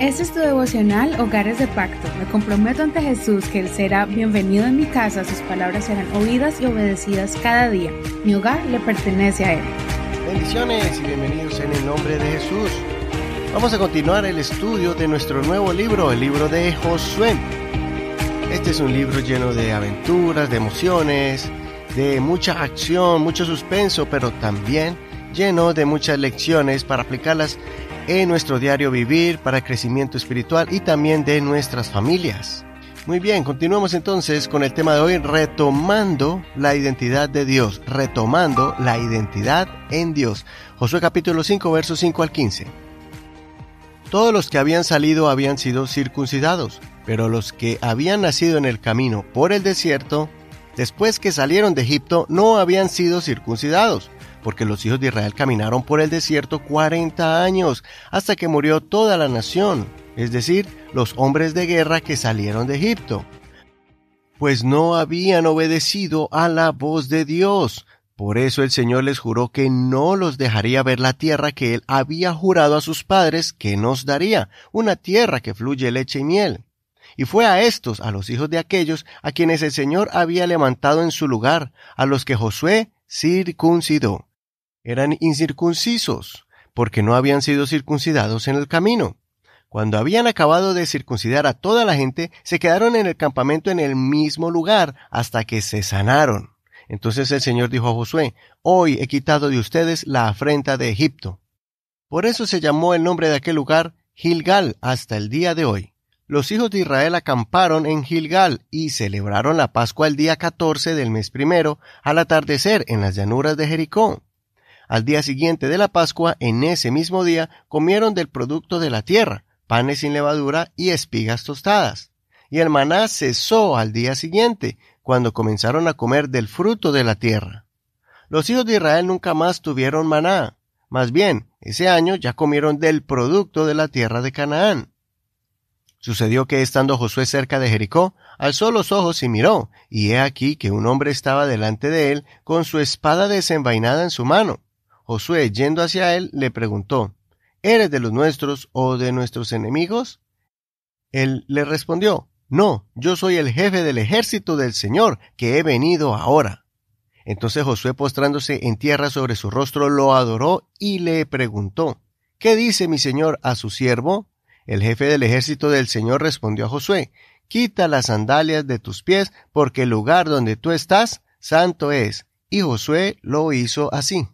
Este es tu devocional Hogares de Pacto. Me comprometo ante Jesús que Él será bienvenido en mi casa, sus palabras serán oídas y obedecidas cada día. Mi hogar le pertenece a Él. Bendiciones y bienvenidos en el nombre de Jesús. Vamos a continuar el estudio de nuestro nuevo libro, el libro de Josué. Este es un libro lleno de aventuras, de emociones, de mucha acción, mucho suspenso, pero también lleno de muchas lecciones para aplicarlas en nuestro diario vivir para crecimiento espiritual y también de nuestras familias. Muy bien, continuamos entonces con el tema de hoy, retomando la identidad de Dios, retomando la identidad en Dios. Josué capítulo 5, versos 5 al 15. Todos los que habían salido habían sido circuncidados, pero los que habían nacido en el camino por el desierto, después que salieron de Egipto, no habían sido circuncidados porque los hijos de Israel caminaron por el desierto 40 años, hasta que murió toda la nación, es decir, los hombres de guerra que salieron de Egipto. Pues no habían obedecido a la voz de Dios. Por eso el Señor les juró que no los dejaría ver la tierra que Él había jurado a sus padres que nos daría, una tierra que fluye leche y miel. Y fue a estos, a los hijos de aquellos, a quienes el Señor había levantado en su lugar, a los que Josué circuncidó eran incircuncisos, porque no habían sido circuncidados en el camino. Cuando habían acabado de circuncidar a toda la gente, se quedaron en el campamento en el mismo lugar hasta que se sanaron. Entonces el Señor dijo a Josué, Hoy he quitado de ustedes la afrenta de Egipto. Por eso se llamó el nombre de aquel lugar Gilgal hasta el día de hoy. Los hijos de Israel acamparon en Gilgal y celebraron la Pascua el día catorce del mes primero, al atardecer en las llanuras de Jericó. Al día siguiente de la Pascua, en ese mismo día, comieron del producto de la tierra, panes sin levadura y espigas tostadas. Y el maná cesó al día siguiente, cuando comenzaron a comer del fruto de la tierra. Los hijos de Israel nunca más tuvieron maná. Más bien, ese año ya comieron del producto de la tierra de Canaán. Sucedió que estando Josué cerca de Jericó, alzó los ojos y miró, y he aquí que un hombre estaba delante de él con su espada desenvainada en su mano. Josué, yendo hacia él, le preguntó, ¿Eres de los nuestros o de nuestros enemigos? Él le respondió, No, yo soy el jefe del ejército del Señor, que he venido ahora. Entonces Josué, postrándose en tierra sobre su rostro, lo adoró y le preguntó, ¿Qué dice mi señor a su siervo? El jefe del ejército del Señor respondió a Josué, Quita las sandalias de tus pies, porque el lugar donde tú estás, santo es. Y Josué lo hizo así.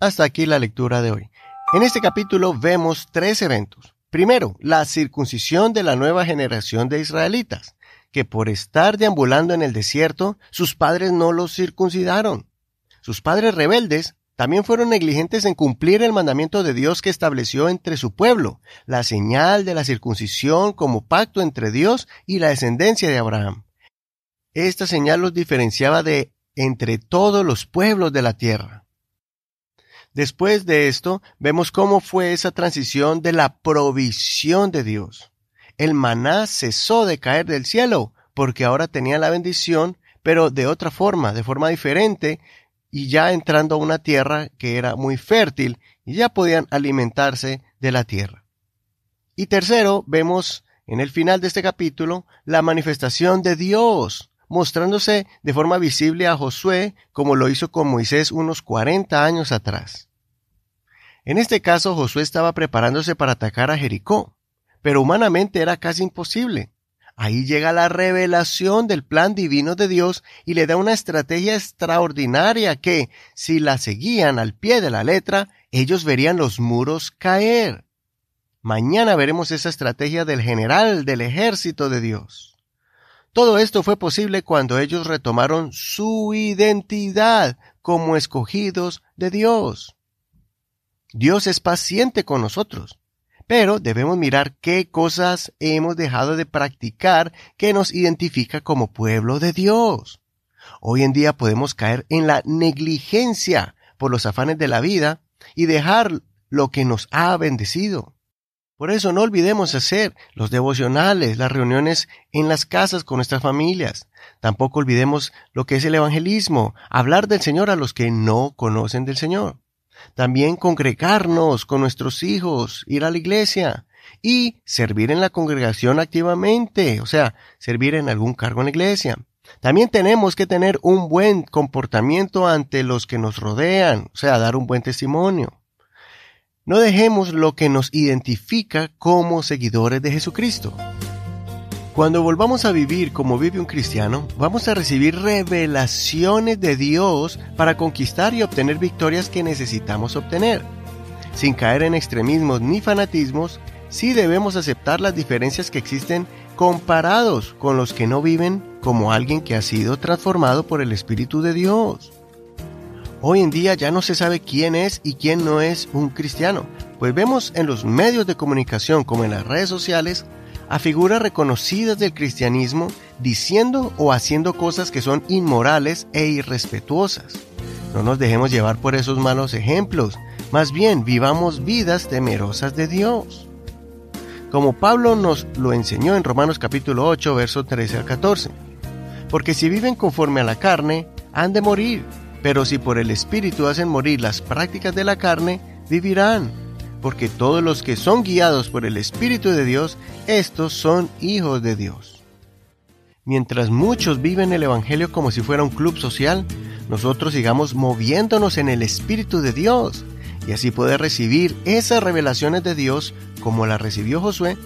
Hasta aquí la lectura de hoy. En este capítulo vemos tres eventos. Primero, la circuncisión de la nueva generación de israelitas, que por estar deambulando en el desierto, sus padres no los circuncidaron. Sus padres rebeldes también fueron negligentes en cumplir el mandamiento de Dios que estableció entre su pueblo, la señal de la circuncisión como pacto entre Dios y la descendencia de Abraham. Esta señal los diferenciaba de entre todos los pueblos de la tierra. Después de esto, vemos cómo fue esa transición de la provisión de Dios. El maná cesó de caer del cielo, porque ahora tenía la bendición, pero de otra forma, de forma diferente, y ya entrando a una tierra que era muy fértil, y ya podían alimentarse de la tierra. Y tercero, vemos en el final de este capítulo la manifestación de Dios, mostrándose de forma visible a Josué como lo hizo con Moisés unos 40 años atrás. En este caso Josué estaba preparándose para atacar a Jericó, pero humanamente era casi imposible. Ahí llega la revelación del plan divino de Dios y le da una estrategia extraordinaria que, si la seguían al pie de la letra, ellos verían los muros caer. Mañana veremos esa estrategia del general del ejército de Dios. Todo esto fue posible cuando ellos retomaron su identidad como escogidos de Dios. Dios es paciente con nosotros, pero debemos mirar qué cosas hemos dejado de practicar que nos identifica como pueblo de Dios. Hoy en día podemos caer en la negligencia por los afanes de la vida y dejar lo que nos ha bendecido. Por eso no olvidemos hacer los devocionales, las reuniones en las casas con nuestras familias. Tampoco olvidemos lo que es el evangelismo, hablar del Señor a los que no conocen del Señor. También congregarnos con nuestros hijos, ir a la iglesia y servir en la congregación activamente, o sea, servir en algún cargo en la iglesia. También tenemos que tener un buen comportamiento ante los que nos rodean, o sea, dar un buen testimonio. No dejemos lo que nos identifica como seguidores de Jesucristo. Cuando volvamos a vivir como vive un cristiano, vamos a recibir revelaciones de Dios para conquistar y obtener victorias que necesitamos obtener. Sin caer en extremismos ni fanatismos, sí debemos aceptar las diferencias que existen comparados con los que no viven como alguien que ha sido transformado por el Espíritu de Dios. Hoy en día ya no se sabe quién es y quién no es un cristiano, pues vemos en los medios de comunicación como en las redes sociales a figuras reconocidas del cristianismo diciendo o haciendo cosas que son inmorales e irrespetuosas. No nos dejemos llevar por esos malos ejemplos, más bien vivamos vidas temerosas de Dios. Como Pablo nos lo enseñó en Romanos capítulo 8, verso 13 al 14. Porque si viven conforme a la carne, han de morir, pero si por el Espíritu hacen morir las prácticas de la carne, vivirán. Porque todos los que son guiados por el Espíritu de Dios, estos son hijos de Dios. Mientras muchos viven el Evangelio como si fuera un club social, nosotros sigamos moviéndonos en el Espíritu de Dios y así poder recibir esas revelaciones de Dios como la recibió Josué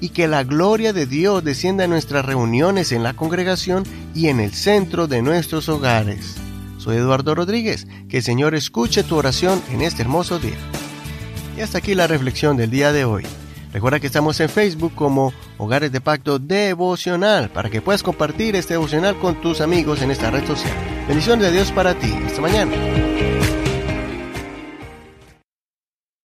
y que la gloria de Dios descienda en nuestras reuniones en la congregación y en el centro de nuestros hogares. Soy Eduardo Rodríguez, que el Señor escuche tu oración en este hermoso día. Y hasta aquí la reflexión del día de hoy. Recuerda que estamos en Facebook como Hogares de Pacto Devocional para que puedas compartir este devocional con tus amigos en esta red social. Bendiciones de Dios para ti. Hasta mañana.